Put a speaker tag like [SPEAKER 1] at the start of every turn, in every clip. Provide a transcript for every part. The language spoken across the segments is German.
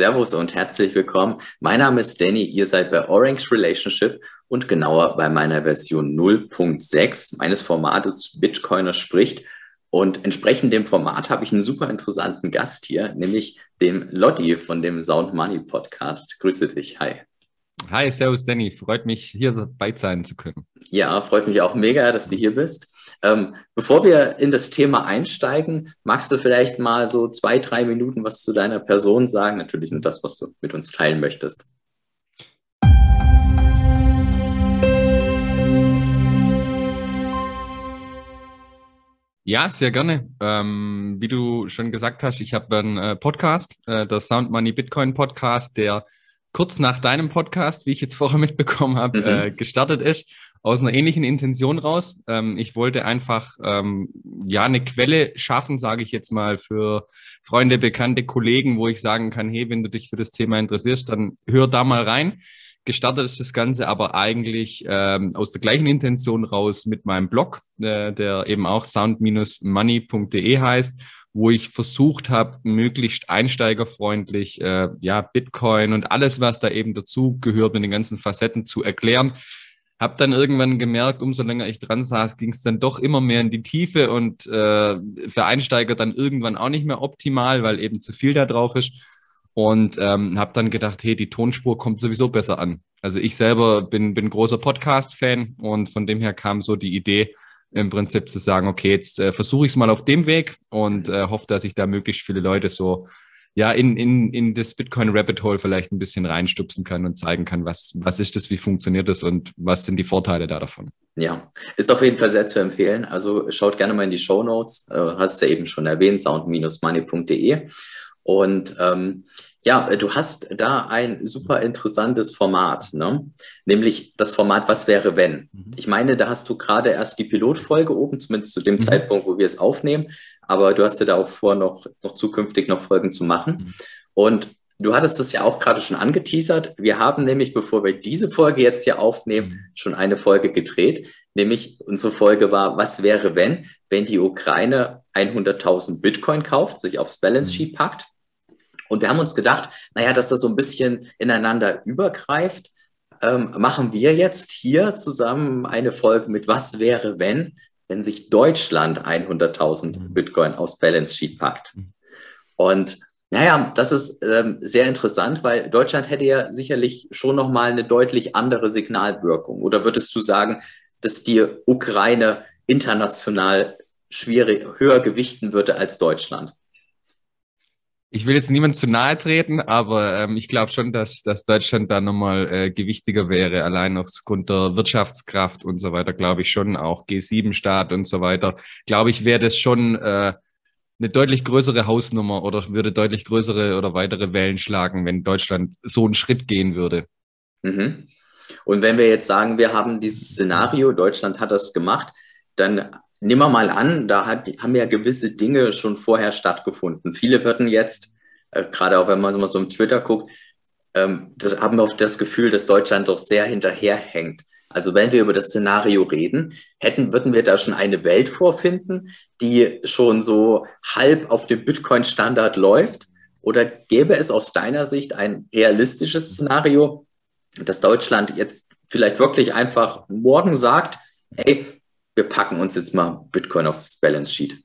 [SPEAKER 1] Servus und herzlich willkommen. Mein Name ist Danny, ihr seid bei Orange Relationship und genauer bei meiner Version 0.6 meines Formates Bitcoiner spricht. Und entsprechend dem Format habe ich einen super interessanten Gast hier, nämlich dem Lotti von dem Sound Money Podcast. Grüße dich, hi.
[SPEAKER 2] Hi, servus Danny, freut mich hier dabei sein zu können.
[SPEAKER 1] Ja, freut mich auch mega, dass du hier bist. Ähm, bevor wir in das Thema einsteigen, magst du vielleicht mal so zwei, drei Minuten was zu deiner Person sagen? Natürlich nur das, was du mit uns teilen möchtest.
[SPEAKER 2] Ja, sehr gerne. Ähm, wie du schon gesagt hast, ich habe einen äh, Podcast, äh, der Sound Money Bitcoin Podcast, der kurz nach deinem Podcast, wie ich jetzt vorher mitbekommen habe, mhm. äh, gestartet ist aus einer ähnlichen Intention raus. Ähm, ich wollte einfach ähm, ja eine Quelle schaffen, sage ich jetzt mal, für Freunde, bekannte Kollegen, wo ich sagen kann, hey, wenn du dich für das Thema interessierst, dann hör da mal rein. Gestartet ist das Ganze aber eigentlich ähm, aus der gleichen Intention raus mit meinem Blog, äh, der eben auch sound-money.de heißt, wo ich versucht habe, möglichst einsteigerfreundlich äh, ja Bitcoin und alles, was da eben dazu gehört, mit den ganzen Facetten zu erklären habe dann irgendwann gemerkt, umso länger ich dran saß, ging es dann doch immer mehr in die Tiefe und äh, für Einsteiger dann irgendwann auch nicht mehr optimal, weil eben zu viel da drauf ist. Und ähm, habe dann gedacht, hey, die Tonspur kommt sowieso besser an. Also ich selber bin, bin großer Podcast-Fan und von dem her kam so die Idee, im Prinzip zu sagen, okay, jetzt äh, versuche ich es mal auf dem Weg und äh, hoffe, dass ich da möglichst viele Leute so ja, in, in, in das Bitcoin Rabbit Hole vielleicht ein bisschen reinstupsen kann und zeigen kann, was, was ist das, wie funktioniert das und was sind die Vorteile da davon.
[SPEAKER 1] Ja, ist auf jeden Fall sehr zu empfehlen. Also schaut gerne mal in die Show Notes, äh, hast du ja eben schon erwähnt, sound-money.de. Und ähm, ja, du hast da ein super interessantes Format, ne? nämlich das Format Was wäre wenn? Mhm. Ich meine, da hast du gerade erst die Pilotfolge oben, zumindest zu dem mhm. Zeitpunkt, wo wir es aufnehmen aber du hast ja da auch vor, noch, noch zukünftig noch Folgen zu machen. Mhm. Und du hattest es ja auch gerade schon angeteasert. Wir haben nämlich, bevor wir diese Folge jetzt hier aufnehmen, mhm. schon eine Folge gedreht. Nämlich unsere Folge war, was wäre, wenn, wenn die Ukraine 100.000 Bitcoin kauft, sich aufs Balance Sheet mhm. packt. Und wir haben uns gedacht, naja, dass das so ein bisschen ineinander übergreift, ähm, machen wir jetzt hier zusammen eine Folge mit Was wäre, wenn, wenn sich Deutschland 100.000 mhm. Bitcoin aufs Balance Sheet packt. Mhm. Und naja, das ist ähm, sehr interessant, weil Deutschland hätte ja sicherlich schon nochmal eine deutlich andere Signalwirkung. Oder würdest du sagen, dass die Ukraine international schwierig, höher gewichten würde als Deutschland?
[SPEAKER 2] Ich will jetzt niemand zu nahe treten, aber ähm, ich glaube schon, dass, dass Deutschland da nochmal äh, gewichtiger wäre, allein aufgrund der Wirtschaftskraft und so weiter, glaube ich schon, auch G7-Staat und so weiter. Glaube ich, wäre das schon äh, eine deutlich größere Hausnummer oder würde deutlich größere oder weitere Wellen schlagen, wenn Deutschland so einen Schritt gehen würde.
[SPEAKER 1] Mhm. Und wenn wir jetzt sagen, wir haben dieses Szenario, Deutschland hat das gemacht, dann Nehmen wir mal an, da hat, haben ja gewisse Dinge schon vorher stattgefunden. Viele würden jetzt, äh, gerade auch wenn man mal so im Twitter guckt, ähm, das, haben auch das Gefühl, dass Deutschland doch sehr hinterherhängt. Also wenn wir über das Szenario reden, hätten, würden wir da schon eine Welt vorfinden, die schon so halb auf dem Bitcoin-Standard läuft? Oder gäbe es aus deiner Sicht ein realistisches Szenario, dass Deutschland jetzt vielleicht wirklich einfach morgen sagt, hey, wir packen uns jetzt mal Bitcoin aufs Balance Sheet?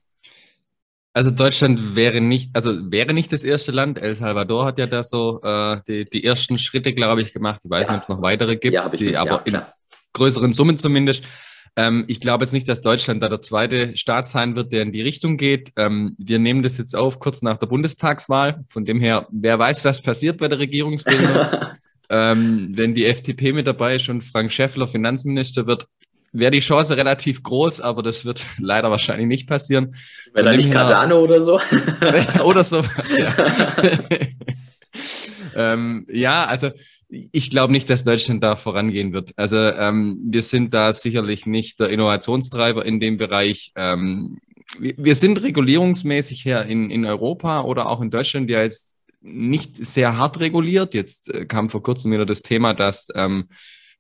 [SPEAKER 2] Also Deutschland wäre nicht, also wäre nicht das erste Land. El Salvador hat ja da so äh, die, die ersten Schritte, glaube ich, gemacht. Ich weiß ja. nicht, ob es noch weitere gibt, ja, die, aber ja, in größeren Summen zumindest. Ähm, ich glaube jetzt nicht, dass Deutschland da der zweite Staat sein wird, der in die Richtung geht. Ähm, wir nehmen das jetzt auf kurz nach der Bundestagswahl. Von dem her, wer weiß, was passiert bei der Regierungsbildung. ähm, wenn die FDP mit dabei ist und Frank Schäffler Finanzminister wird, wäre die Chance relativ groß, aber das wird leider wahrscheinlich nicht passieren.
[SPEAKER 1] Wäre da nicht Cardano oder so?
[SPEAKER 2] oder sowas, ja. ähm, ja, also ich glaube nicht, dass Deutschland da vorangehen wird. Also ähm, wir sind da sicherlich nicht der Innovationstreiber in dem Bereich. Ähm, wir, wir sind regulierungsmäßig her in, in Europa oder auch in Deutschland ja jetzt nicht sehr hart reguliert. Jetzt äh, kam vor kurzem wieder das Thema, dass ähm,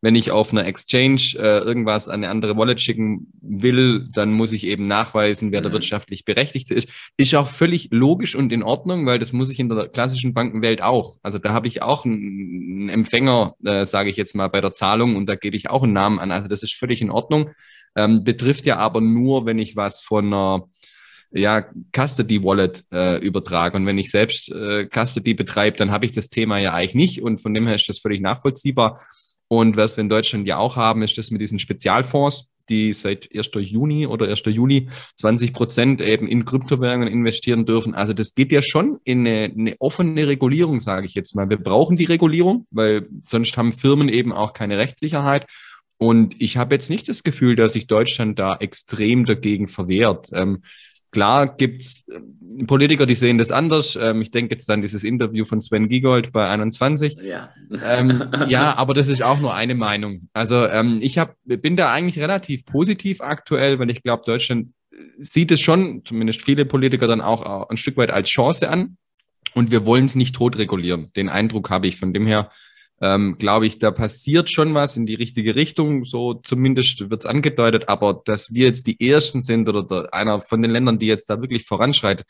[SPEAKER 2] wenn ich auf einer Exchange äh, irgendwas an eine andere Wallet schicken will, dann muss ich eben nachweisen, wer mhm. der wirtschaftlich Berechtigte ist. Ist auch völlig logisch und in Ordnung, weil das muss ich in der klassischen Bankenwelt auch. Also da habe ich auch einen Empfänger, äh, sage ich jetzt mal, bei der Zahlung und da gebe ich auch einen Namen an. Also das ist völlig in Ordnung. Ähm, betrifft ja aber nur, wenn ich was von einer ja, Custody Wallet äh, übertrage. Und wenn ich selbst äh, Custody betreibe, dann habe ich das Thema ja eigentlich nicht. Und von dem her ist das völlig nachvollziehbar. Und was wir in Deutschland ja auch haben, ist das mit diesen Spezialfonds, die seit 1. Juni oder 1. Juli 20 Prozent eben in Kryptowährungen investieren dürfen. Also das geht ja schon in eine, eine offene Regulierung, sage ich jetzt mal. Wir brauchen die Regulierung, weil sonst haben Firmen eben auch keine Rechtssicherheit. Und ich habe jetzt nicht das Gefühl, dass sich Deutschland da extrem dagegen verwehrt. Ähm, Klar gibt's äh, Politiker, die sehen das anders. Ähm, ich denke jetzt an dieses Interview von Sven Giegold bei 21. Ja, ähm, ja aber das ist auch nur eine Meinung. Also ähm, ich hab, bin da eigentlich relativ positiv aktuell, weil ich glaube, Deutschland sieht es schon, zumindest viele Politiker dann auch ein Stück weit als Chance an. Und wir wollen es nicht tot regulieren. Den Eindruck habe ich. Von dem her ähm, glaube ich, da passiert schon was in die richtige Richtung. So zumindest wird es angedeutet. Aber dass wir jetzt die Ersten sind oder der, einer von den Ländern, die jetzt da wirklich voranschreitet,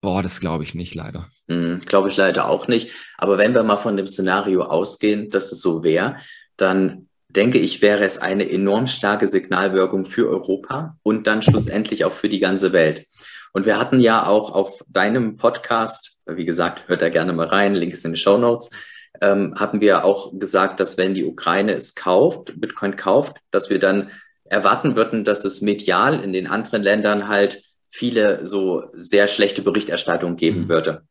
[SPEAKER 2] boah, das glaube ich nicht leider.
[SPEAKER 1] Mhm, glaube ich leider auch nicht. Aber wenn wir mal von dem Szenario ausgehen, dass es so wäre, dann denke ich, wäre es eine enorm starke Signalwirkung für Europa und dann schlussendlich auch für die ganze Welt. Und wir hatten ja auch auf deinem Podcast, wie gesagt, hört da gerne mal rein, Link ist in den Show Notes, ähm, haben wir auch gesagt, dass wenn die Ukraine es kauft, Bitcoin kauft, dass wir dann erwarten würden, dass es medial in den anderen Ländern halt viele so sehr schlechte Berichterstattung geben mhm. würde.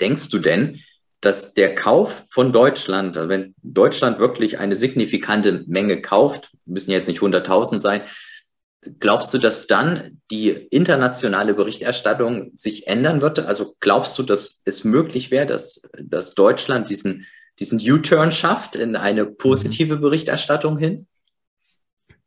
[SPEAKER 1] Denkst du denn, dass der Kauf von Deutschland, also wenn Deutschland wirklich eine signifikante Menge kauft, müssen jetzt nicht 100.000 sein, Glaubst du, dass dann die internationale Berichterstattung sich ändern wird? Also glaubst du, dass es möglich wäre, dass, dass Deutschland diesen, diesen U-Turn schafft in eine positive mhm. Berichterstattung hin?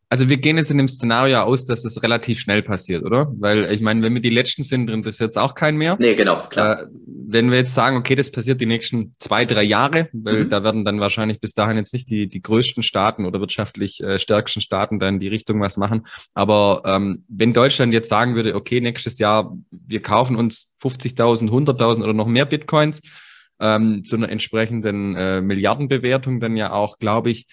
[SPEAKER 2] Also wir gehen jetzt in dem Szenario aus, dass es relativ schnell passiert, oder? Weil ich meine, wenn wir die Letzten sind, drin das jetzt auch kein mehr.
[SPEAKER 1] Nee, genau, klar.
[SPEAKER 2] Äh, wenn wir jetzt sagen, okay, das passiert die nächsten zwei, drei Jahre, weil mhm. da werden dann wahrscheinlich bis dahin jetzt nicht die, die größten Staaten oder wirtschaftlich äh, stärksten Staaten da in die Richtung was machen. Aber ähm, wenn Deutschland jetzt sagen würde, okay, nächstes Jahr, wir kaufen uns 50.000, 100.000 oder noch mehr Bitcoins, ähm, zu einer entsprechenden äh, Milliardenbewertung, dann ja auch, glaube ich,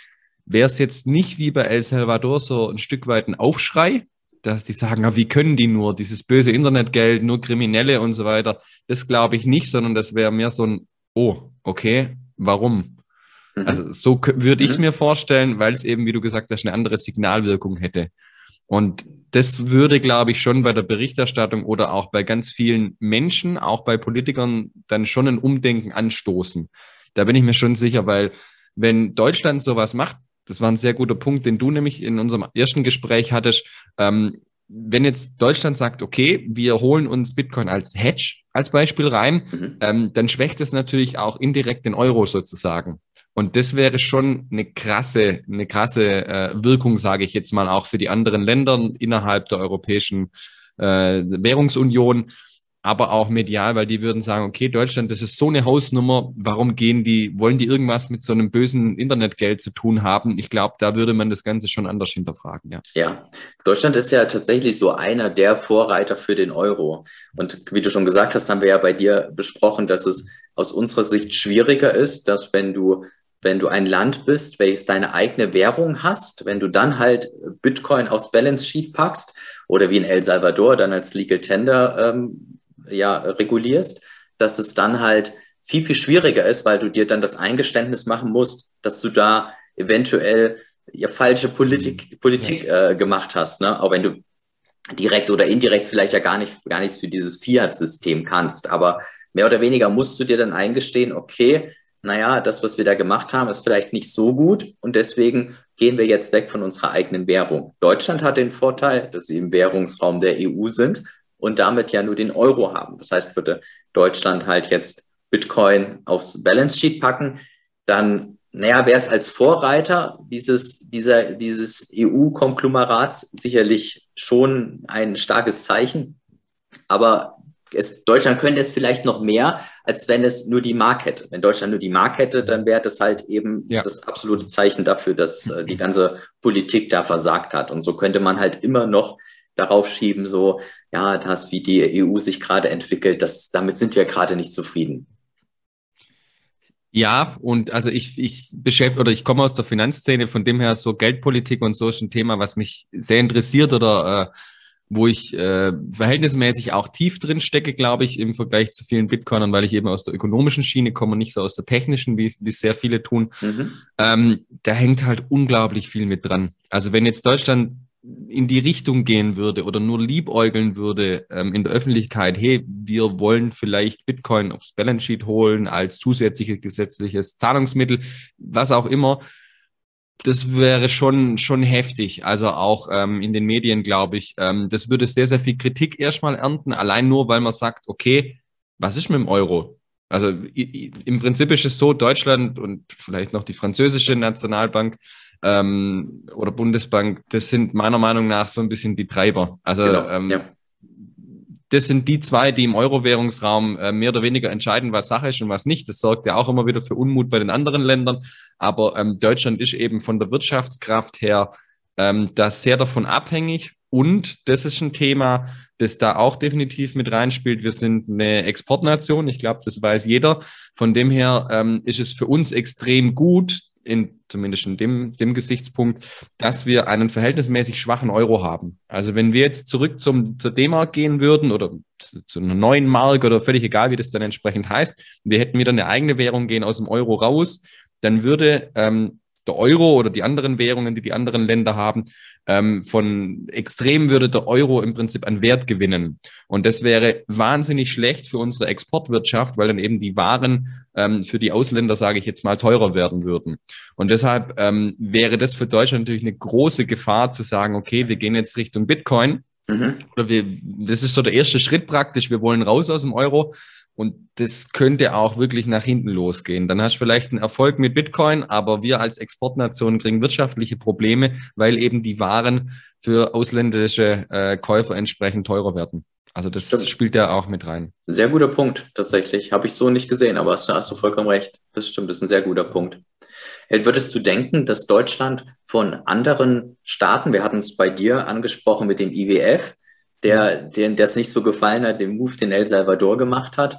[SPEAKER 2] wäre es jetzt nicht wie bei El Salvador so ein Stück weit ein Aufschrei, dass die sagen, wie können die nur, dieses böse Internetgeld, nur Kriminelle und so weiter. Das glaube ich nicht, sondern das wäre mehr so ein, oh, okay, warum? Mhm. Also so würde ich es mhm. mir vorstellen, weil es eben, wie du gesagt hast, eine andere Signalwirkung hätte. Und das würde, glaube ich, schon bei der Berichterstattung oder auch bei ganz vielen Menschen, auch bei Politikern, dann schon ein Umdenken anstoßen. Da bin ich mir schon sicher, weil wenn Deutschland sowas macht, das war ein sehr guter Punkt, den du nämlich in unserem ersten Gespräch hattest. Ähm, wenn jetzt Deutschland sagt, okay, wir holen uns Bitcoin als Hedge als Beispiel rein, mhm. ähm, dann schwächt es natürlich auch indirekt den Euro sozusagen. Und das wäre schon eine krasse, eine krasse äh, Wirkung, sage ich jetzt mal, auch für die anderen Länder innerhalb der Europäischen äh, Währungsunion aber auch medial, weil die würden sagen, okay, Deutschland, das ist so eine Hausnummer, warum gehen die, wollen die irgendwas mit so einem bösen Internetgeld zu tun haben? Ich glaube, da würde man das Ganze schon anders hinterfragen, ja.
[SPEAKER 1] Ja, Deutschland ist ja tatsächlich so einer der Vorreiter für den Euro. Und wie du schon gesagt hast, haben wir ja bei dir besprochen, dass es aus unserer Sicht schwieriger ist, dass wenn du wenn du ein Land bist, welches deine eigene Währung hast, wenn du dann halt Bitcoin aufs Balance Sheet packst oder wie in El Salvador dann als Legal Tender ähm, ja, regulierst, dass es dann halt viel, viel schwieriger ist, weil du dir dann das Eingeständnis machen musst, dass du da eventuell ja, falsche Politik, mhm. Politik äh, gemacht hast, ne? Auch wenn du direkt oder indirekt vielleicht ja gar nicht gar nichts für dieses Fiat-System kannst. Aber mehr oder weniger musst du dir dann eingestehen, okay, naja, das, was wir da gemacht haben, ist vielleicht nicht so gut und deswegen gehen wir jetzt weg von unserer eigenen Währung. Deutschland hat den Vorteil, dass sie im Währungsraum der EU sind und damit ja nur den Euro haben. Das heißt, würde Deutschland halt jetzt Bitcoin aufs Balance Sheet packen, dann, naja, wäre es als Vorreiter dieses, dieser, dieses EU-Konglomerats sicherlich schon ein starkes Zeichen. Aber es, Deutschland könnte es vielleicht noch mehr, als wenn es nur die Mark hätte. Wenn Deutschland nur die Mark hätte, dann wäre das halt eben ja. das absolute Zeichen dafür, dass äh, die ganze Politik da versagt hat. Und so könnte man halt immer noch darauf schieben, so, ja, das, wie die EU sich gerade entwickelt, das, damit sind wir gerade nicht zufrieden.
[SPEAKER 2] Ja, und also ich, ich beschäftige oder ich komme aus der Finanzszene, von dem her so Geldpolitik und so ist ein Thema, was mich sehr interessiert oder äh, wo ich äh, verhältnismäßig auch tief drin stecke, glaube ich, im Vergleich zu vielen Bitcoinern, weil ich eben aus der ökonomischen Schiene komme und nicht so aus der technischen, wie, wie sehr viele tun. Mhm. Ähm, da hängt halt unglaublich viel mit dran. Also wenn jetzt Deutschland in die Richtung gehen würde oder nur liebäugeln würde ähm, in der Öffentlichkeit, hey, wir wollen vielleicht Bitcoin aufs Balance Sheet holen als zusätzliches gesetzliches Zahlungsmittel, was auch immer, das wäre schon, schon heftig. Also auch ähm, in den Medien, glaube ich. Ähm, das würde sehr, sehr viel Kritik erstmal ernten, allein nur, weil man sagt, okay, was ist mit dem Euro? Also im Prinzip ist es so, Deutschland und vielleicht noch die französische Nationalbank ähm, oder Bundesbank, das sind meiner Meinung nach so ein bisschen die Treiber. Also genau, ähm, ja. das sind die zwei, die im Euro-Währungsraum äh, mehr oder weniger entscheiden, was Sache ist und was nicht. Das sorgt ja auch immer wieder für Unmut bei den anderen Ländern. Aber ähm, Deutschland ist eben von der Wirtschaftskraft her ähm, das sehr davon abhängig. Und das ist ein Thema, das da auch definitiv mit reinspielt. Wir sind eine Exportnation. Ich glaube, das weiß jeder. Von dem her ähm, ist es für uns extrem gut, in, zumindest in dem, dem Gesichtspunkt, dass wir einen verhältnismäßig schwachen Euro haben. Also wenn wir jetzt zurück zum, zur D-Mark gehen würden oder zu, zu einer neuen Mark oder völlig egal, wie das dann entsprechend heißt, wir hätten wieder eine eigene Währung, gehen aus dem Euro raus, dann würde ähm, der Euro oder die anderen Währungen, die die anderen Länder haben, ähm, von extrem würde der Euro im Prinzip an Wert gewinnen. Und das wäre wahnsinnig schlecht für unsere Exportwirtschaft, weil dann eben die Waren ähm, für die Ausländer, sage ich jetzt mal, teurer werden würden. Und deshalb ähm, wäre das für Deutschland natürlich eine große Gefahr zu sagen, okay, wir gehen jetzt Richtung Bitcoin. Mhm. Oder wir, das ist so der erste Schritt praktisch. Wir wollen raus aus dem Euro. Und das könnte auch wirklich nach hinten losgehen. Dann hast du vielleicht einen Erfolg mit Bitcoin, aber wir als Exportnation kriegen wirtschaftliche Probleme, weil eben die Waren für ausländische äh, Käufer entsprechend teurer werden. Also das Stimmt. spielt ja auch mit rein.
[SPEAKER 1] Sehr guter Punkt, tatsächlich. Habe ich so nicht gesehen, aber hast, hast du vollkommen recht. Das stimmt, das ist ein sehr guter Punkt. Äh, würdest du denken, dass Deutschland von anderen Staaten, wir hatten es bei dir angesprochen mit dem IWF, der, den, der es nicht so gefallen hat, den Move, den El Salvador gemacht hat.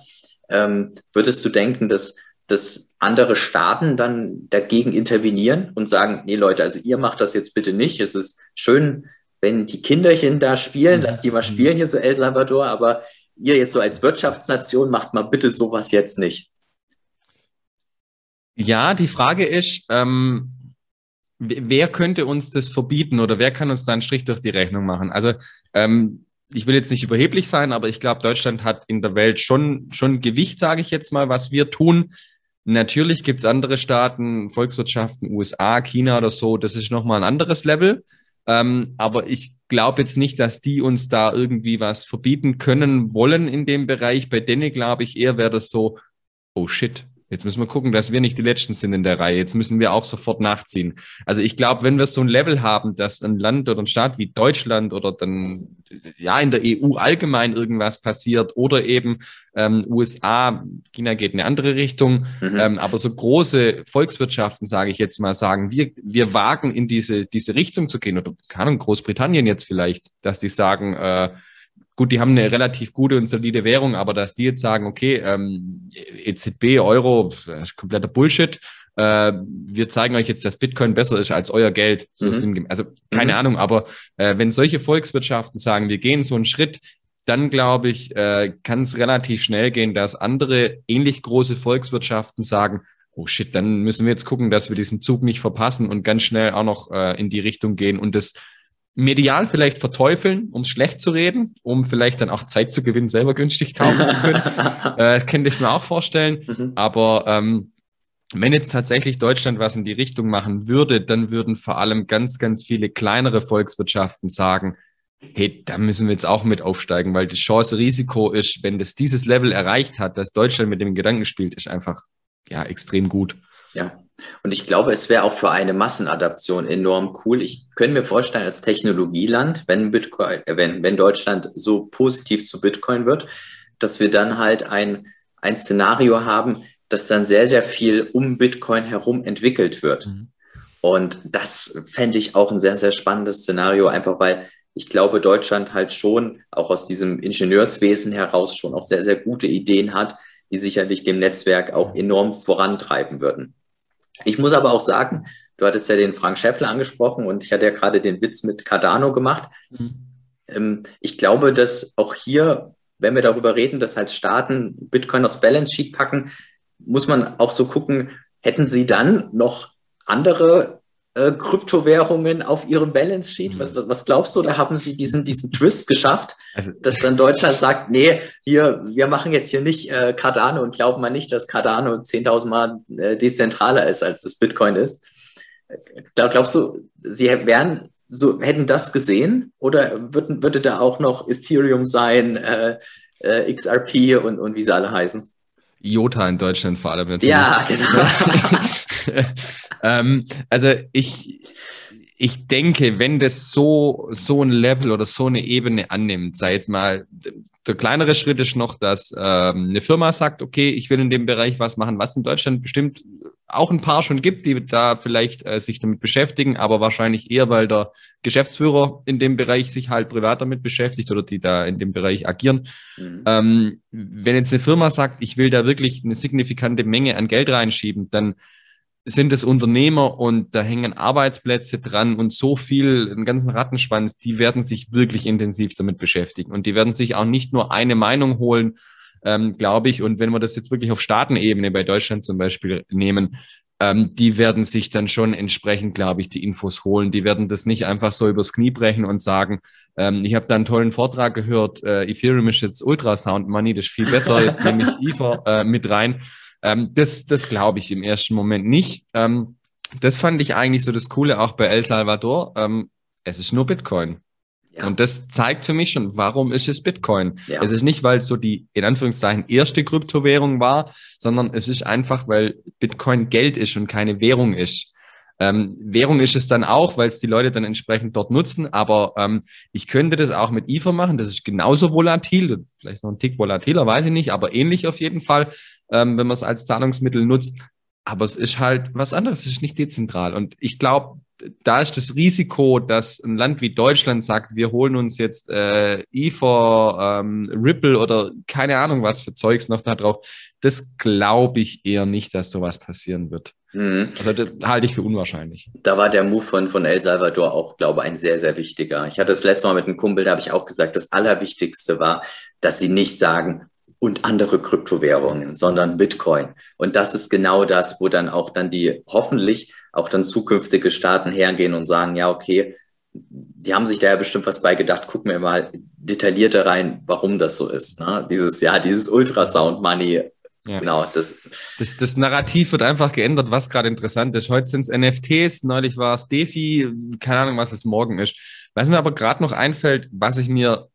[SPEAKER 1] Ähm, würdest du denken, dass, dass andere Staaten dann dagegen intervenieren und sagen, nee Leute, also ihr macht das jetzt bitte nicht. Es ist schön, wenn die Kinderchen da spielen, lass die mal spielen hier so El Salvador, aber ihr jetzt so als Wirtschaftsnation macht mal bitte sowas jetzt nicht.
[SPEAKER 2] Ja, die Frage ist, ähm, wer könnte uns das verbieten oder wer kann uns da einen Strich durch die Rechnung machen? Also ähm, ich will jetzt nicht überheblich sein, aber ich glaube, Deutschland hat in der Welt schon, schon Gewicht, sage ich jetzt mal, was wir tun. Natürlich gibt es andere Staaten, Volkswirtschaften, USA, China oder so, das ist nochmal ein anderes Level. Ähm, aber ich glaube jetzt nicht, dass die uns da irgendwie was verbieten können wollen in dem Bereich. Bei denen glaube ich eher wäre das so, oh shit, Jetzt müssen wir gucken, dass wir nicht die Letzten sind in der Reihe. Jetzt müssen wir auch sofort nachziehen. Also ich glaube, wenn wir so ein Level haben, dass ein Land oder ein Staat wie Deutschland oder dann ja in der EU allgemein irgendwas passiert oder eben ähm, USA, China geht in eine andere Richtung, mhm. ähm, aber so große Volkswirtschaften, sage ich jetzt mal, sagen, wir, wir wagen in diese, diese Richtung zu gehen oder keine Ahnung, Großbritannien jetzt vielleicht, dass die sagen, äh, Gut, die haben eine relativ gute und solide Währung, aber dass die jetzt sagen, okay, ähm, EZB, Euro, kompletter Bullshit. Äh, wir zeigen euch jetzt, dass Bitcoin besser ist als euer Geld. So mhm. Also keine mhm. Ahnung, aber äh, wenn solche Volkswirtschaften sagen, wir gehen so einen Schritt, dann glaube ich, äh, kann es relativ schnell gehen, dass andere ähnlich große Volkswirtschaften sagen, oh shit, dann müssen wir jetzt gucken, dass wir diesen Zug nicht verpassen und ganz schnell auch noch äh, in die Richtung gehen und das medial vielleicht verteufeln, um es schlecht zu reden, um vielleicht dann auch Zeit zu gewinnen, selber günstig kaufen zu können. äh, könnte ich mir auch vorstellen. Mhm. Aber ähm, wenn jetzt tatsächlich Deutschland was in die Richtung machen würde, dann würden vor allem ganz, ganz viele kleinere Volkswirtschaften sagen, hey, da müssen wir jetzt auch mit aufsteigen, weil die Chance-Risiko ist, wenn das dieses Level erreicht hat, dass Deutschland mit dem Gedanken spielt, ist einfach ja extrem gut.
[SPEAKER 1] Ja, und ich glaube, es wäre auch für eine Massenadaption enorm cool. Ich könnte mir vorstellen, als Technologieland, wenn Bitcoin, äh, wenn, wenn Deutschland so positiv zu Bitcoin wird, dass wir dann halt ein, ein Szenario haben, dass dann sehr, sehr viel um Bitcoin herum entwickelt wird. Mhm. Und das fände ich auch ein sehr, sehr spannendes Szenario, einfach weil ich glaube, Deutschland halt schon auch aus diesem Ingenieurswesen heraus schon auch sehr, sehr gute Ideen hat, die sicherlich dem Netzwerk auch enorm vorantreiben würden. Ich muss aber auch sagen, du hattest ja den Frank Schäffler angesprochen und ich hatte ja gerade den Witz mit Cardano gemacht. Mhm. Ähm, ich glaube, dass auch hier, wenn wir darüber reden, dass halt Staaten Bitcoin aufs Balance Sheet packen, muss man auch so gucken, hätten sie dann noch andere äh, Kryptowährungen auf ihrem Balance Sheet? Was, was, was, glaubst du, da haben sie diesen, diesen Twist geschafft, also, dass dann Deutschland sagt, nee, hier, wir machen jetzt hier nicht äh, Cardano und glauben mal nicht, dass Cardano 10.000 Mal äh, dezentraler ist, als das Bitcoin ist. Da glaubst du, sie wären so, hätten das gesehen oder würden, würde da auch noch Ethereum sein, äh, äh XRP und, und wie sie alle heißen?
[SPEAKER 2] IOTA in Deutschland vor allem
[SPEAKER 1] natürlich. Ja, genau.
[SPEAKER 2] ähm, also ich, ich denke, wenn das so, so ein Level oder so eine Ebene annimmt, sei jetzt mal, der kleinere Schritt ist noch, dass ähm, eine Firma sagt, okay, ich will in dem Bereich was machen, was in Deutschland bestimmt auch ein paar schon gibt, die da vielleicht äh, sich damit beschäftigen, aber wahrscheinlich eher, weil der Geschäftsführer in dem Bereich sich halt privat damit beschäftigt oder die da in dem Bereich agieren. Mhm. Ähm, wenn jetzt eine Firma sagt, ich will da wirklich eine signifikante Menge an Geld reinschieben, dann sind es Unternehmer und da hängen Arbeitsplätze dran und so viel, einen ganzen Rattenschwanz, die werden sich wirklich intensiv damit beschäftigen und die werden sich auch nicht nur eine Meinung holen, ähm, glaube ich. Und wenn wir das jetzt wirklich auf Staatenebene bei Deutschland zum Beispiel nehmen, ähm, die werden sich dann schon entsprechend, glaube ich, die Infos holen. Die werden das nicht einfach so übers Knie brechen und sagen, ähm, ich habe da einen tollen Vortrag gehört, äh, Ethereum ist jetzt Ultrasound Money, das ist viel besser, jetzt nehme ich Ether äh, mit rein. Ähm, das das glaube ich im ersten Moment nicht. Ähm, das fand ich eigentlich so das Coole auch bei El Salvador. Ähm, es ist nur Bitcoin. Ja. Und das zeigt für mich schon, warum ist es Bitcoin? Ja. Es ist nicht, weil es so die, in Anführungszeichen, erste Kryptowährung war, sondern es ist einfach, weil Bitcoin Geld ist und keine Währung ist. Ähm, Währung ist es dann auch, weil es die Leute dann entsprechend dort nutzen. Aber ähm, ich könnte das auch mit Ether machen. Das ist genauso volatil, vielleicht noch ein Tick volatiler, weiß ich nicht, aber ähnlich auf jeden Fall, ähm, wenn man es als Zahlungsmittel nutzt. Aber es ist halt was anderes. Es ist nicht dezentral. Und ich glaube, da ist das Risiko, dass ein Land wie Deutschland sagt, wir holen uns jetzt äh, Ether, ähm, Ripple oder keine Ahnung was für Zeugs noch da drauf. Das glaube ich eher nicht, dass sowas passieren wird. Mhm. Also das halte ich für unwahrscheinlich.
[SPEAKER 1] Da war der Move von, von El Salvador auch, glaube ich, ein sehr, sehr wichtiger. Ich hatte das letzte Mal mit einem Kumpel, da habe ich auch gesagt, das Allerwichtigste war, dass sie nicht sagen, und andere Kryptowährungen, sondern Bitcoin. Und das ist genau das, wo dann auch dann die hoffentlich auch dann zukünftige Staaten hergehen und sagen, ja, okay, die haben sich da ja bestimmt was bei gedacht, gucken wir mal detaillierter rein, warum das so ist. Ne? Dieses, ja, dieses Ultrasound Money. Ja. Genau,
[SPEAKER 2] das, das, das Narrativ wird einfach geändert, was gerade interessant ist. Heute sind es NFTs, neulich war es DeFi, keine Ahnung, was es morgen ist. Was mir aber gerade noch einfällt, was ich mir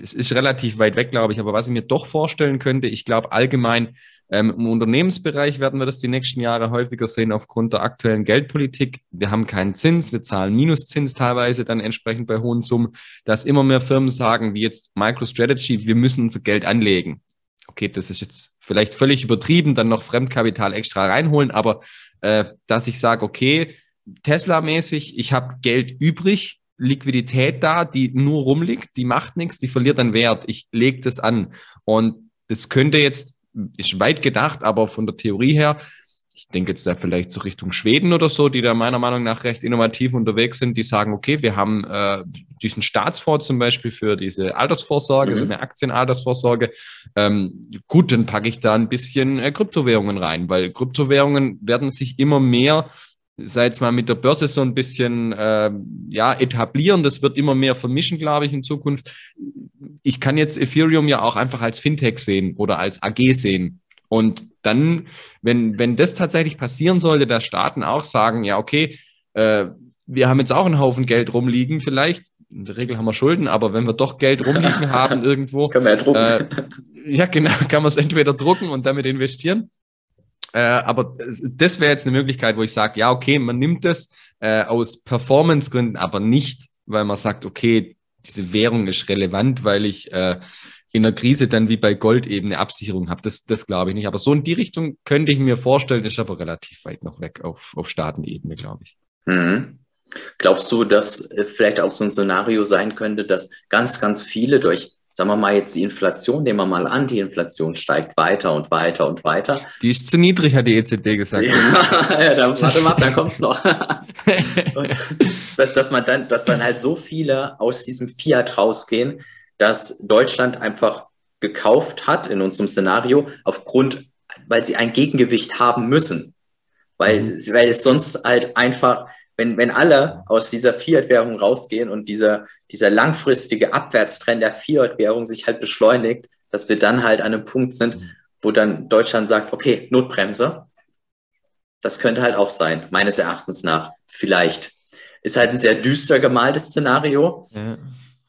[SPEAKER 2] es ist relativ weit weg, glaube ich, aber was ich mir doch vorstellen könnte, ich glaube allgemein ähm, im Unternehmensbereich werden wir das die nächsten Jahre häufiger sehen aufgrund der aktuellen Geldpolitik. Wir haben keinen Zins, wir zahlen Minuszins teilweise dann entsprechend bei hohen Summen, dass immer mehr Firmen sagen, wie jetzt MicroStrategy, wir müssen unser Geld anlegen. Okay, das ist jetzt vielleicht völlig übertrieben, dann noch Fremdkapital extra reinholen, aber äh, dass ich sage, okay, Tesla-mäßig, ich habe Geld übrig, Liquidität da, die nur rumliegt, die macht nichts, die verliert an Wert. Ich lege das an. Und das könnte jetzt, ist weit gedacht, aber von der Theorie her, ich denke jetzt da vielleicht so Richtung Schweden oder so, die da meiner Meinung nach recht innovativ unterwegs sind, die sagen, okay, wir haben äh, diesen Staatsfonds zum Beispiel für diese Altersvorsorge, mhm. so eine Aktienaltersvorsorge. Ähm, gut, dann packe ich da ein bisschen äh, Kryptowährungen rein, weil Kryptowährungen werden sich immer mehr sei jetzt mal mit der Börse so ein bisschen äh, ja, etablieren. Das wird immer mehr vermischen, glaube ich, in Zukunft. Ich kann jetzt Ethereum ja auch einfach als Fintech sehen oder als AG sehen. Und dann, wenn, wenn das tatsächlich passieren sollte, dass Staaten auch sagen, ja, okay, äh, wir haben jetzt auch einen Haufen Geld rumliegen, vielleicht. In der Regel haben wir Schulden, aber wenn wir doch Geld rumliegen haben irgendwo.
[SPEAKER 1] Kann man ja drucken. Äh,
[SPEAKER 2] ja, genau, kann man es entweder drucken und damit investieren äh, aber das wäre jetzt eine Möglichkeit, wo ich sage, ja, okay, man nimmt das äh, aus Performance-Gründen, aber nicht, weil man sagt, okay, diese Währung ist relevant, weil ich äh, in einer Krise dann wie bei Gold eben eine Absicherung habe. Das, das glaube ich nicht. Aber so in die Richtung könnte ich mir vorstellen, ist aber relativ weit noch weg auf, auf Staatenebene, glaube ich.
[SPEAKER 1] Mhm. Glaubst du, dass vielleicht auch so ein Szenario sein könnte, dass ganz, ganz viele durch sagen wir mal jetzt die Inflation, nehmen wir mal an, die Inflation steigt weiter und weiter und weiter.
[SPEAKER 2] Die ist zu niedrig, hat die EZB gesagt. Ja,
[SPEAKER 1] ja dann, warte mal, dann kommt's noch. dass, dass man dann, dass dann halt so viele aus diesem Fiat rausgehen, dass Deutschland einfach gekauft hat in unserem Szenario aufgrund, weil sie ein Gegengewicht haben müssen. Weil, mhm. weil es sonst halt einfach wenn, wenn alle aus dieser Fiat-Währung rausgehen und dieser, dieser langfristige Abwärtstrend der Fiat-Währung sich halt beschleunigt, dass wir dann halt an einem Punkt sind, wo dann Deutschland sagt, okay, Notbremse. Das könnte halt auch sein, meines Erachtens nach. Vielleicht. Ist halt ein sehr düster gemaltes Szenario. Ja.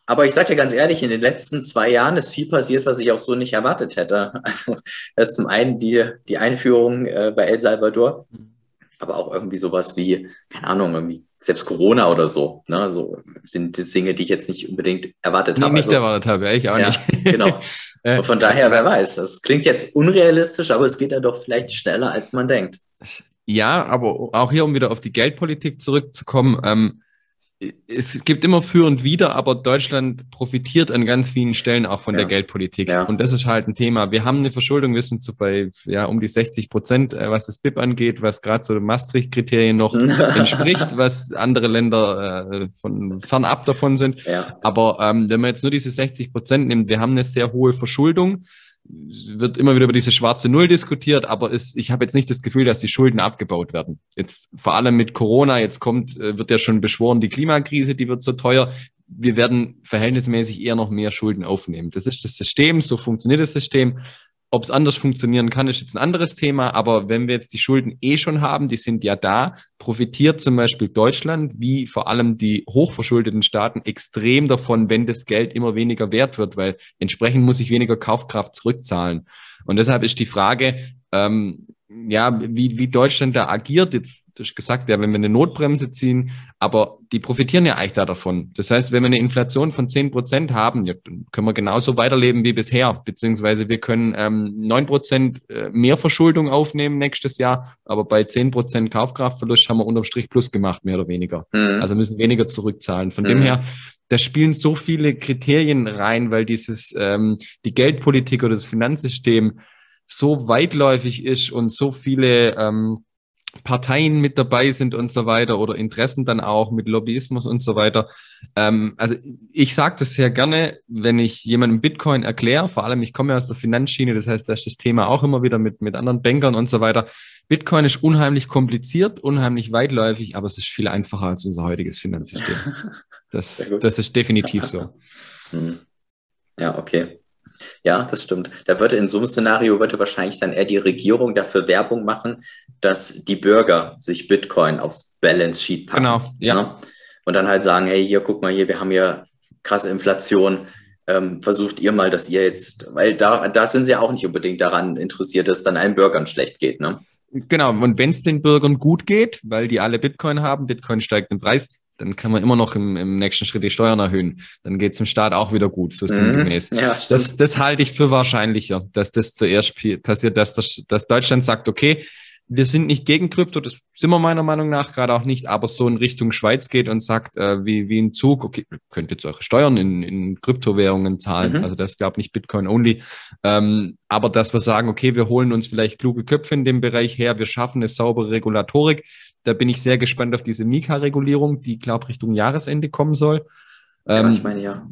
[SPEAKER 1] Aber ich sage dir ganz ehrlich, in den letzten zwei Jahren ist viel passiert, was ich auch so nicht erwartet hätte. Also das ist zum einen die, die Einführung äh, bei El Salvador. Aber auch irgendwie sowas wie, keine Ahnung, irgendwie selbst Corona oder so, ne, so sind die Dinge, die ich jetzt nicht unbedingt erwartet nee, habe.
[SPEAKER 2] Nicht also, erwartet habe, ich auch ja, nicht.
[SPEAKER 1] genau. Und von daher, wer weiß, das klingt jetzt unrealistisch, aber es geht ja doch vielleicht schneller, als man denkt.
[SPEAKER 2] Ja, aber auch hier, um wieder auf die Geldpolitik zurückzukommen, ähm, es gibt immer für und wider, aber Deutschland profitiert an ganz vielen Stellen auch von ja. der Geldpolitik. Ja. Und das ist halt ein Thema. Wir haben eine Verschuldung, wir sind so bei ja, um die 60 Prozent, äh, was das BIP angeht, was gerade so Maastricht-Kriterien noch entspricht, was andere Länder äh, von fernab davon sind. Ja. Aber ähm, wenn man jetzt nur diese 60 Prozent nimmt, wir haben eine sehr hohe Verschuldung wird immer wieder über diese schwarze Null diskutiert, aber ist, ich habe jetzt nicht das Gefühl, dass die Schulden abgebaut werden. Jetzt vor allem mit Corona, jetzt kommt, äh, wird ja schon beschworen, die Klimakrise, die wird so teuer. Wir werden verhältnismäßig eher noch mehr Schulden aufnehmen. Das ist das System, so funktioniert das System. Ob es anders funktionieren kann, ist jetzt ein anderes Thema. Aber wenn wir jetzt die Schulden eh schon haben, die sind ja da, profitiert zum Beispiel Deutschland, wie vor allem die hochverschuldeten Staaten, extrem davon, wenn das Geld immer weniger wert wird, weil entsprechend muss ich weniger Kaufkraft zurückzahlen. Und deshalb ist die Frage, ähm, ja, wie, wie Deutschland da agiert. Jetzt du hast gesagt, ja, wenn wir eine Notbremse ziehen, aber die profitieren ja eigentlich da davon. Das heißt, wenn wir eine Inflation von zehn Prozent haben, ja, dann können wir genauso weiterleben wie bisher, beziehungsweise wir können ähm, neun ähm, Prozent äh, mehr Verschuldung aufnehmen nächstes Jahr, aber bei zehn Prozent Kaufkraftverlust haben wir unterm Strich Plus gemacht, mehr oder weniger. Mhm. Also müssen weniger zurückzahlen. Von mhm. dem her, da spielen so viele Kriterien rein, weil dieses ähm, die Geldpolitik oder das Finanzsystem so weitläufig ist und so viele ähm, Parteien mit dabei sind und so weiter oder Interessen dann auch mit Lobbyismus und so weiter. Ähm, also ich sage das sehr gerne, wenn ich jemandem Bitcoin erkläre, vor allem ich komme ja aus der Finanzschiene, das heißt, da ist das Thema auch immer wieder mit, mit anderen Bankern und so weiter. Bitcoin ist unheimlich kompliziert, unheimlich weitläufig, aber es ist viel einfacher als unser heutiges Finanzsystem. Das, das ist definitiv so.
[SPEAKER 1] Hm. Ja, okay. Ja, das stimmt. Da würde in so einem Szenario würde wahrscheinlich dann eher die Regierung dafür Werbung machen, dass die Bürger sich Bitcoin aufs Balance Sheet packen. Genau, ja. Ne? Und dann halt sagen, hey, hier, guck mal hier, wir haben hier krasse Inflation. Ähm, versucht ihr mal, dass ihr jetzt, weil da, da sind sie auch nicht unbedingt daran interessiert, dass dann allen Bürgern schlecht geht, ne?
[SPEAKER 2] Genau, und wenn es den Bürgern gut geht, weil die alle Bitcoin haben, Bitcoin steigt im Preis, dann kann man immer noch im, im nächsten Schritt die Steuern erhöhen. Dann geht es dem Staat auch wieder gut, so mhm. sinngemäß. Ja, das, das halte ich für wahrscheinlicher, dass das zuerst passiert, dass, das, dass Deutschland sagt, okay, wir sind nicht gegen Krypto, das sind wir meiner Meinung nach gerade auch nicht, aber so in Richtung Schweiz geht und sagt, äh, wie, wie ein Zug, okay, könnt jetzt eure Steuern in, in Kryptowährungen zahlen. Mhm. Also das glaube nicht Bitcoin only. Ähm, aber dass wir sagen, okay, wir holen uns vielleicht kluge Köpfe in dem Bereich her, wir schaffen eine saubere Regulatorik. Da bin ich sehr gespannt auf diese Mika-Regulierung, die, glaube Richtung Jahresende kommen soll.
[SPEAKER 1] Ähm, ja, ich meine, ja.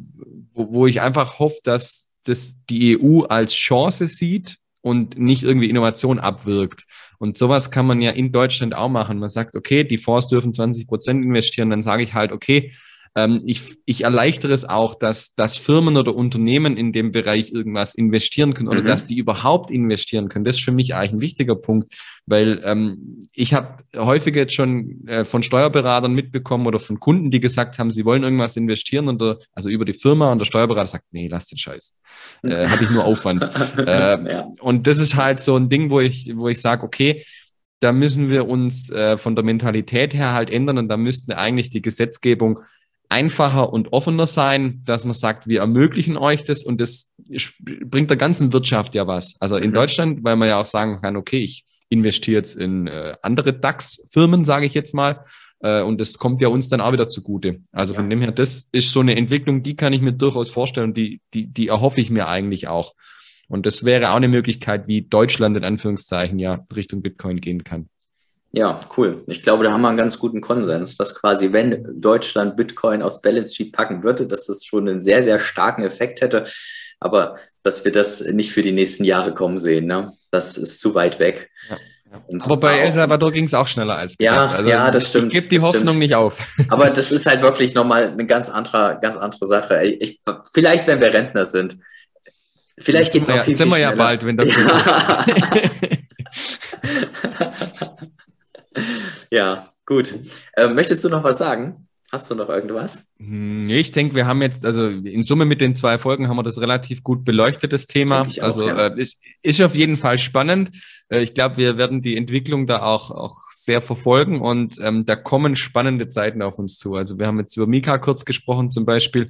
[SPEAKER 2] Wo, wo ich einfach hoffe, dass das die EU als Chance sieht und nicht irgendwie Innovation abwirkt. Und sowas kann man ja in Deutschland auch machen. Man sagt, okay, die Fonds dürfen 20 Prozent investieren. Dann sage ich halt, okay, ähm, ich, ich erleichtere es auch, dass, dass Firmen oder Unternehmen in dem Bereich irgendwas investieren können oder mhm. dass die überhaupt investieren können. Das ist für mich eigentlich ein wichtiger Punkt, weil ähm, ich habe häufig jetzt schon äh, von Steuerberatern mitbekommen oder von Kunden, die gesagt haben, sie wollen irgendwas investieren und der, also über die Firma und der Steuerberater sagt, nee, lass den Scheiß. Äh, Habe ich nur Aufwand. äh, ja. Und das ist halt so ein Ding, wo ich, wo ich sage, okay, da müssen wir uns äh, von der Mentalität her halt ändern und da müsste eigentlich die Gesetzgebung einfacher und offener sein, dass man sagt, wir ermöglichen euch das und das bringt der ganzen Wirtschaft ja was. Also in mhm. Deutschland, weil man ja auch sagen kann, okay, ich investiere jetzt in äh, andere DAX-Firmen, sage ich jetzt mal, äh, und das kommt ja uns dann auch wieder zugute. Also ja. von dem her, das ist so eine Entwicklung, die kann ich mir durchaus vorstellen, die, die, die erhoffe ich mir eigentlich auch. Und das wäre auch eine Möglichkeit, wie Deutschland in Anführungszeichen ja Richtung Bitcoin gehen kann.
[SPEAKER 1] Ja, cool. Ich glaube, da haben wir einen ganz guten Konsens, dass quasi, wenn Deutschland Bitcoin aus Balance Sheet packen würde, dass das schon einen sehr, sehr starken Effekt hätte. Aber dass wir das nicht für die nächsten Jahre kommen sehen, ne? das ist zu weit weg.
[SPEAKER 2] Ja. Und aber bei El Salvador ging es auch schneller als
[SPEAKER 1] gedacht. Ja, also ja, das stimmt.
[SPEAKER 2] Ich gebe die Hoffnung
[SPEAKER 1] stimmt.
[SPEAKER 2] nicht auf.
[SPEAKER 1] Aber das ist halt wirklich nochmal eine ganz andere, ganz andere Sache. Ich, vielleicht, wenn wir Rentner sind. Vielleicht geht es auch
[SPEAKER 2] ja,
[SPEAKER 1] viel,
[SPEAKER 2] sind wir ja bald, wenn das ja.
[SPEAKER 1] ja, gut. Äh, möchtest du noch was sagen? Hast du noch irgendwas?
[SPEAKER 2] Ich denke, wir haben jetzt, also in Summe mit den zwei Folgen haben wir das relativ gut beleuchtet, das Thema. Auch, also ja. äh, ist, ist auf jeden Fall spannend. Äh, ich glaube, wir werden die Entwicklung da auch, auch sehr verfolgen und ähm, da kommen spannende Zeiten auf uns zu. Also wir haben jetzt über Mika kurz gesprochen zum Beispiel.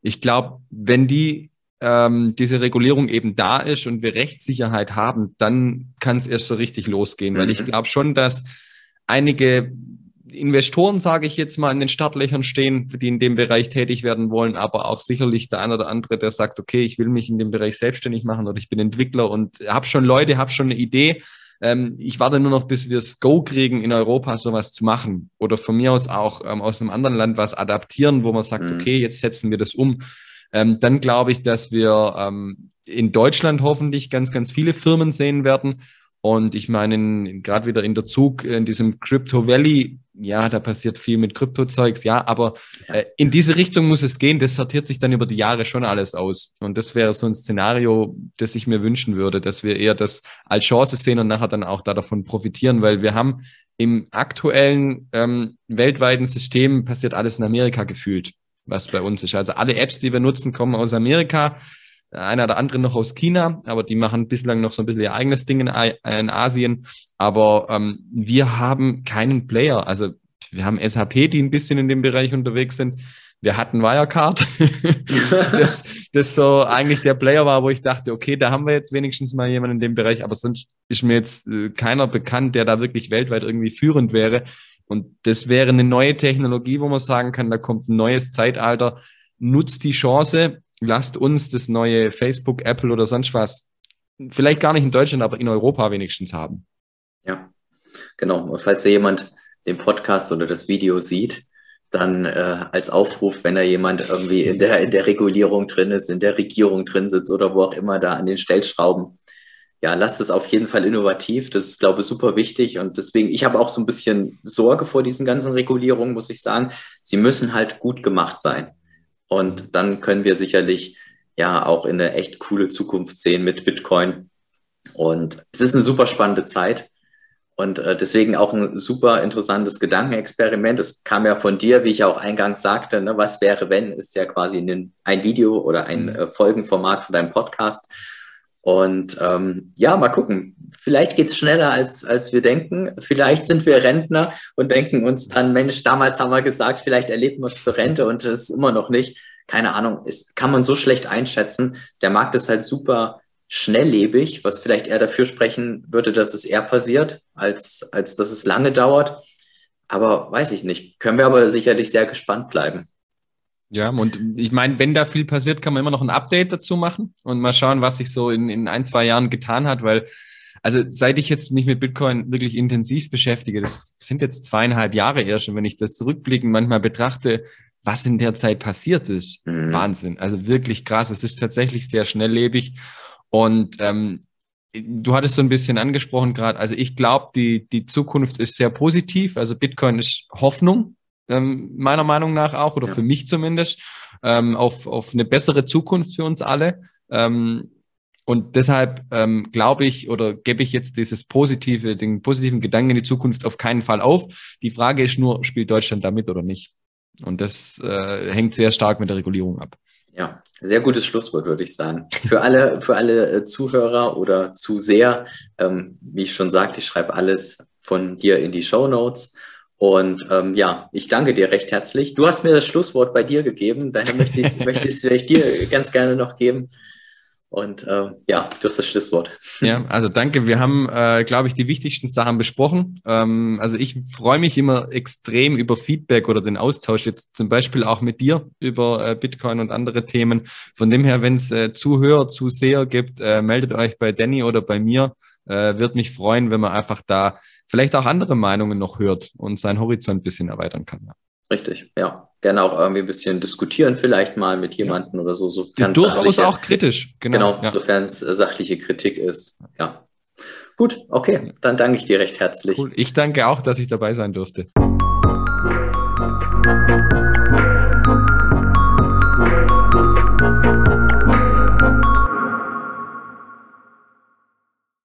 [SPEAKER 2] Ich glaube, wenn die ähm, diese Regulierung eben da ist und wir Rechtssicherheit haben, dann kann es erst so richtig losgehen. Mhm. Weil ich mhm. glaube schon, dass einige Investoren, sage ich jetzt mal, in den Startlöchern stehen, die in dem Bereich tätig werden wollen, aber auch sicherlich der eine oder andere, der sagt, okay, ich will mich in dem Bereich selbstständig machen oder ich bin Entwickler und habe schon Leute, habe schon eine Idee. Ähm, ich warte nur noch, bis wir es Go kriegen, in Europa sowas zu machen oder von mir aus auch ähm, aus einem anderen Land was adaptieren, wo man sagt, mhm. okay, jetzt setzen wir das um. Ähm, dann glaube ich, dass wir ähm, in Deutschland hoffentlich ganz, ganz viele Firmen sehen werden und ich meine, gerade wieder in der Zug, in diesem Crypto Valley, ja, da passiert viel mit Kryptozeugs, ja, aber äh, in diese Richtung muss es gehen. Das sortiert sich dann über die Jahre schon alles aus. Und das wäre so ein Szenario, das ich mir wünschen würde, dass wir eher das als Chance sehen und nachher dann auch da davon profitieren, weil wir haben im aktuellen ähm, weltweiten System passiert alles in Amerika gefühlt, was bei uns ist. Also alle Apps, die wir nutzen, kommen aus Amerika einer oder andere noch aus China, aber die machen bislang noch so ein bisschen ihr eigenes Ding in, in Asien. Aber ähm, wir haben keinen Player. Also wir haben SAP, die ein bisschen in dem Bereich unterwegs sind. Wir hatten Wirecard, das, das so eigentlich der Player war, wo ich dachte, okay, da haben wir jetzt wenigstens mal jemanden in dem Bereich, aber sonst ist mir jetzt äh, keiner bekannt, der da wirklich weltweit irgendwie führend wäre. Und das wäre eine neue Technologie, wo man sagen kann, da kommt ein neues Zeitalter, nutzt die Chance, lasst uns das neue Facebook, Apple oder sonst was, vielleicht gar nicht in Deutschland, aber in Europa wenigstens haben.
[SPEAKER 1] Ja, genau. Und falls ja jemand den Podcast oder das Video sieht, dann äh, als Aufruf, wenn da jemand irgendwie in der, in der Regulierung drin ist, in der Regierung drin sitzt oder wo auch immer da an den Stellschrauben, ja, lasst es auf jeden Fall innovativ. Das ist, glaube ich, super wichtig. Und deswegen, ich habe auch so ein bisschen Sorge vor diesen ganzen Regulierungen, muss ich sagen. Sie müssen halt gut gemacht sein. Und dann können wir sicherlich ja auch in eine echt coole Zukunft sehen mit Bitcoin. Und es ist eine super spannende Zeit. Und äh, deswegen auch ein super interessantes Gedankenexperiment. Es kam ja von dir, wie ich auch eingangs sagte, ne, was wäre, wenn, ist ja quasi ein, Video oder ein mhm. äh, Folgenformat von deinem Podcast. Und ähm, ja, mal gucken. Vielleicht geht's schneller, als, als wir denken. Vielleicht sind wir Rentner und denken uns dann, Mensch, damals haben wir gesagt, vielleicht erlebt man es zur Rente und es ist immer noch nicht. Keine Ahnung, ist, kann man so schlecht einschätzen. Der Markt ist halt super schnelllebig, was vielleicht eher dafür sprechen würde, dass es eher passiert, als, als dass es lange dauert. Aber weiß ich nicht. Können wir aber sicherlich sehr gespannt bleiben.
[SPEAKER 2] Ja, und ich meine, wenn da viel passiert, kann man immer noch ein Update dazu machen und mal schauen, was sich so in, in ein, zwei Jahren getan hat, weil, also seit ich jetzt mich mit Bitcoin wirklich intensiv beschäftige, das sind jetzt zweieinhalb Jahre erst, und wenn ich das zurückblickend manchmal betrachte, was in der Zeit passiert ist, mhm. Wahnsinn. Also wirklich krass. Es ist tatsächlich sehr schnelllebig. Und ähm, du hattest so ein bisschen angesprochen gerade, also ich glaube, die, die Zukunft ist sehr positiv. Also Bitcoin ist Hoffnung ähm, meiner Meinung nach auch, oder ja. für mich zumindest, ähm, auf, auf eine bessere Zukunft für uns alle. Ähm, und deshalb ähm, glaube ich oder gebe ich jetzt dieses positive, den positiven Gedanken in die Zukunft auf keinen Fall auf. Die Frage ist nur, spielt Deutschland damit oder nicht? Und das äh, hängt sehr stark mit der Regulierung ab.
[SPEAKER 1] Ja, sehr gutes Schlusswort, würde ich sagen. Für alle, für alle äh, Zuhörer oder Zuseher, ähm, wie ich schon sagte, ich schreibe alles von dir in die Show Notes. Und ähm, ja, ich danke dir recht herzlich. Du hast mir das Schlusswort bei dir gegeben, daher möchte ich es möchte dir ganz gerne noch geben. Und äh, ja, du hast das Schlusswort.
[SPEAKER 2] Ja, also danke. Wir haben, äh, glaube ich, die wichtigsten Sachen besprochen. Ähm, also ich freue mich immer extrem über Feedback oder den Austausch jetzt zum Beispiel auch mit dir über äh, Bitcoin und andere Themen. Von dem her, wenn es äh, Zuhörer, Zuseher gibt, äh, meldet euch bei Danny oder bei mir. Äh, Würde mich freuen, wenn man einfach da vielleicht auch andere Meinungen noch hört und seinen Horizont ein bisschen erweitern kann. Ja.
[SPEAKER 1] Richtig, ja. Gerne auch irgendwie ein bisschen diskutieren, vielleicht mal mit jemandem ja. oder so.
[SPEAKER 2] Sofern Durchaus auch kritisch,
[SPEAKER 1] genau. Genau, ja. sofern es äh, sachliche Kritik ist. Ja. Gut, okay, dann danke ich dir recht herzlich. Cool.
[SPEAKER 2] Ich danke auch, dass ich dabei sein durfte.